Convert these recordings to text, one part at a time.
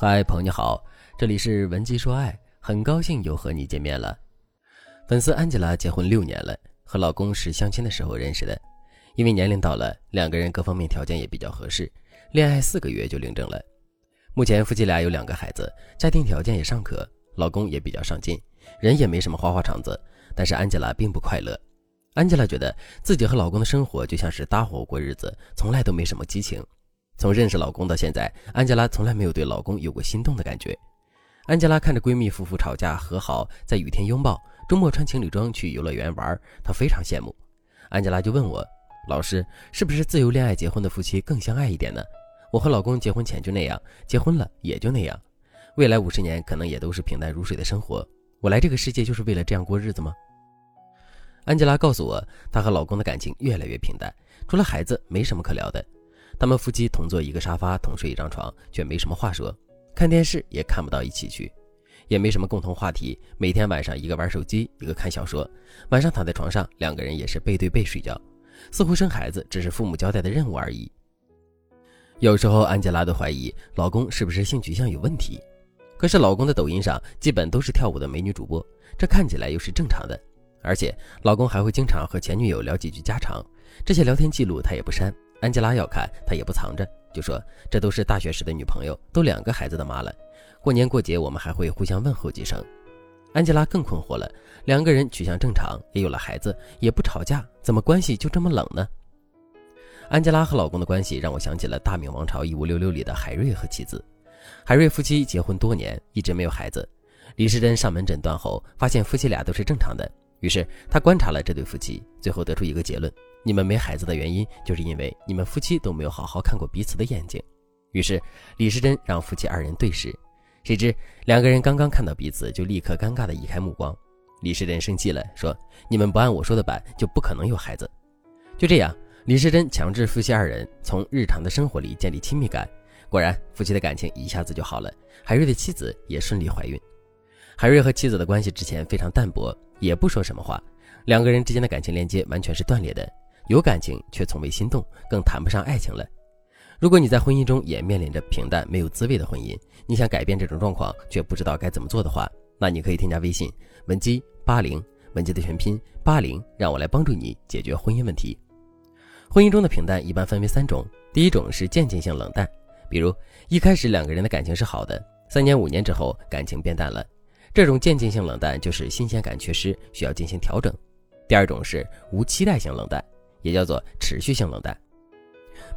嗨，朋友你好，这里是文姬说爱，很高兴又和你见面了。粉丝安吉拉结婚六年了，和老公是相亲的时候认识的，因为年龄到了，两个人各方面条件也比较合适，恋爱四个月就领证了。目前夫妻俩有两个孩子，家庭条件也尚可，老公也比较上进，人也没什么花花肠子，但是安吉拉并不快乐。安吉拉觉得自己和老公的生活就像是搭伙过日子，从来都没什么激情。从认识老公到现在，安吉拉从来没有对老公有过心动的感觉。安吉拉看着闺蜜夫妇吵架和好，在雨天拥抱，周末穿情侣装去游乐园玩，她非常羡慕。安吉拉就问我：“老师，是不是自由恋爱结婚的夫妻更相爱一点呢？我和老公结婚前就那样，结婚了也就那样，未来五十年可能也都是平淡如水的生活。我来这个世界就是为了这样过日子吗？”安吉拉告诉我，她和老公的感情越来越平淡，除了孩子，没什么可聊的。他们夫妻同坐一个沙发，同睡一张床，却没什么话说，看电视也看不到一起去，也没什么共同话题。每天晚上，一个玩手机，一个看小说。晚上躺在床上，两个人也是背对背睡觉，似乎生孩子只是父母交代的任务而已。有时候，安吉拉都怀疑老公是不是性取向有问题。可是，老公的抖音上基本都是跳舞的美女主播，这看起来又是正常的。而且，老公还会经常和前女友聊几句家常，这些聊天记录他也不删。安吉拉要看，她也不藏着，就说这都是大学时的女朋友，都两个孩子的妈了。过年过节我们还会互相问候几声。安吉拉更困惑了，两个人取向正常，也有了孩子，也不吵架，怎么关系就这么冷呢？安吉拉和老公的关系让我想起了《大明王朝一五六六》里的海瑞和妻子。海瑞夫妻结婚多年，一直没有孩子。李时珍上门诊断后，发现夫妻俩都是正常的，于是他观察了这对夫妻，最后得出一个结论。你们没孩子的原因，就是因为你们夫妻都没有好好看过彼此的眼睛。于是李时珍让夫妻二人对视，谁知两个人刚刚看到彼此，就立刻尴尬地移开目光。李时珍生气了，说：“你们不按我说的办，就不可能有孩子。”就这样，李时珍强制夫妻二人从日常的生活里建立亲密感。果然，夫妻的感情一下子就好了。海瑞的妻子也顺利怀孕。海瑞和妻子的关系之前非常淡薄，也不说什么话，两个人之间的感情连接完全是断裂的。有感情却从未心动，更谈不上爱情了。如果你在婚姻中也面临着平淡没有滋味的婚姻，你想改变这种状况却不知道该怎么做的话，那你可以添加微信文姬八零，文姬的全拼八零，让我来帮助你解决婚姻问题。婚姻中的平淡一般分为三种，第一种是渐进性冷淡，比如一开始两个人的感情是好的，三年五年之后感情变淡了，这种渐进性冷淡就是新鲜感缺失，需要进行调整。第二种是无期待性冷淡。也叫做持续性冷淡，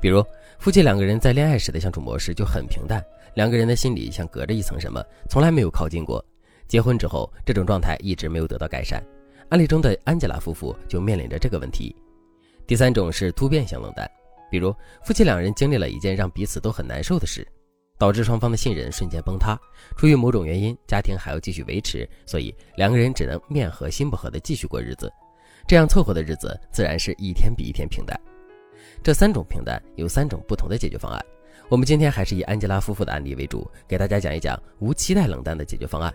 比如夫妻两个人在恋爱时的相处模式就很平淡，两个人的心里像隔着一层什么，从来没有靠近过。结婚之后，这种状态一直没有得到改善。案例中的安吉拉夫妇就面临着这个问题。第三种是突变性冷淡，比如夫妻两人经历了一件让彼此都很难受的事，导致双方的信任瞬间崩塌。出于某种原因，家庭还要继续维持，所以两个人只能面和心不和的继续过日子。这样凑合的日子，自然是一天比一天平淡。这三种平淡有三种不同的解决方案。我们今天还是以安吉拉夫妇的案例为主，给大家讲一讲无期待冷淡的解决方案。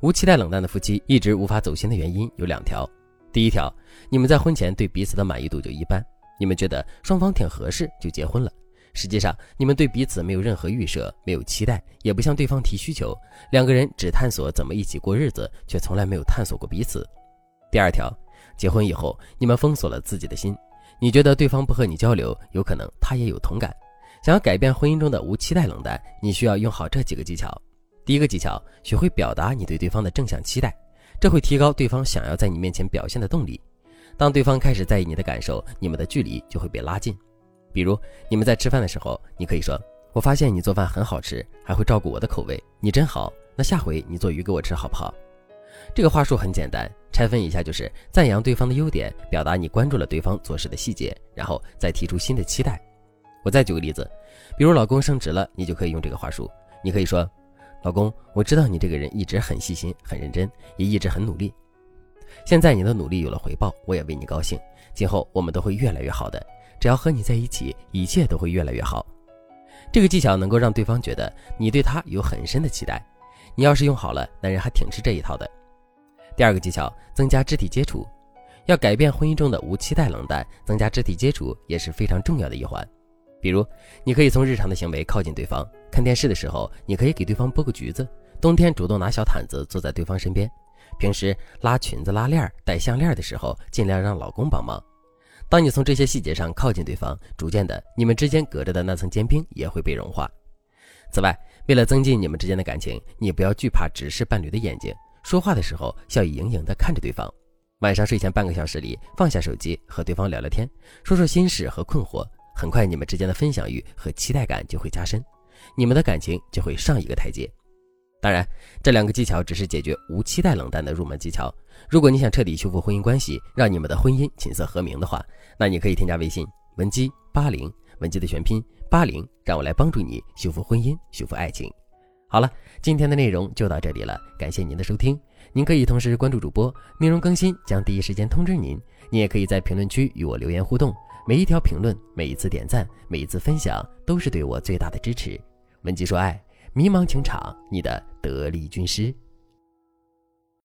无期待冷淡的夫妻一直无法走心的原因有两条。第一条，你们在婚前对彼此的满意度就一般，你们觉得双方挺合适就结婚了。实际上，你们对彼此没有任何预设，没有期待，也不向对方提需求，两个人只探索怎么一起过日子，却从来没有探索过彼此。第二条。结婚以后，你们封锁了自己的心。你觉得对方不和你交流，有可能他也有同感。想要改变婚姻中的无期待冷淡，你需要用好这几个技巧。第一个技巧，学会表达你对对方的正向期待，这会提高对方想要在你面前表现的动力。当对方开始在意你的感受，你们的距离就会被拉近。比如，你们在吃饭的时候，你可以说：“我发现你做饭很好吃，还会照顾我的口味，你真好。那下回你做鱼给我吃好不好？”这个话术很简单。拆分一下，就是赞扬对方的优点，表达你关注了对方做事的细节，然后再提出新的期待。我再举个例子，比如老公升职了，你就可以用这个话术。你可以说：“老公，我知道你这个人一直很细心、很认真，也一直很努力。现在你的努力有了回报，我也为你高兴。今后我们都会越来越好的。只要和你在一起，一切都会越来越好。”这个技巧能够让对方觉得你对他有很深的期待。你要是用好了，男人还挺吃这一套的。第二个技巧，增加肢体接触。要改变婚姻中的无期待冷淡，增加肢体接触也是非常重要的一环。比如，你可以从日常的行为靠近对方。看电视的时候，你可以给对方剥个橘子；冬天主动拿小毯子坐在对方身边；平时拉裙子、拉链、戴项链的时候，尽量让老公帮忙。当你从这些细节上靠近对方，逐渐的，你们之间隔着的那层坚冰也会被融化。此外，为了增进你们之间的感情，你不要惧怕直视伴侣的眼睛，说话的时候笑意盈盈的看着对方。晚上睡前半个小时里，放下手机和对方聊聊天，说说心事和困惑。很快，你们之间的分享欲和期待感就会加深，你们的感情就会上一个台阶。当然，这两个技巧只是解决无期待冷淡的入门技巧。如果你想彻底修复婚姻关系，让你们的婚姻琴瑟和鸣的话，那你可以添加微信文姬八零，文姬的全拼八零，让我来帮助你修复婚姻，修复爱情。好了，今天的内容就到这里了，感谢您的收听。您可以同时关注主播，内容更新将第一时间通知您。您也可以在评论区与我留言互动。每一条评论，每一次点赞，每一次分享，都是对我最大的支持。文姬说爱，迷茫情场，你的得力军师。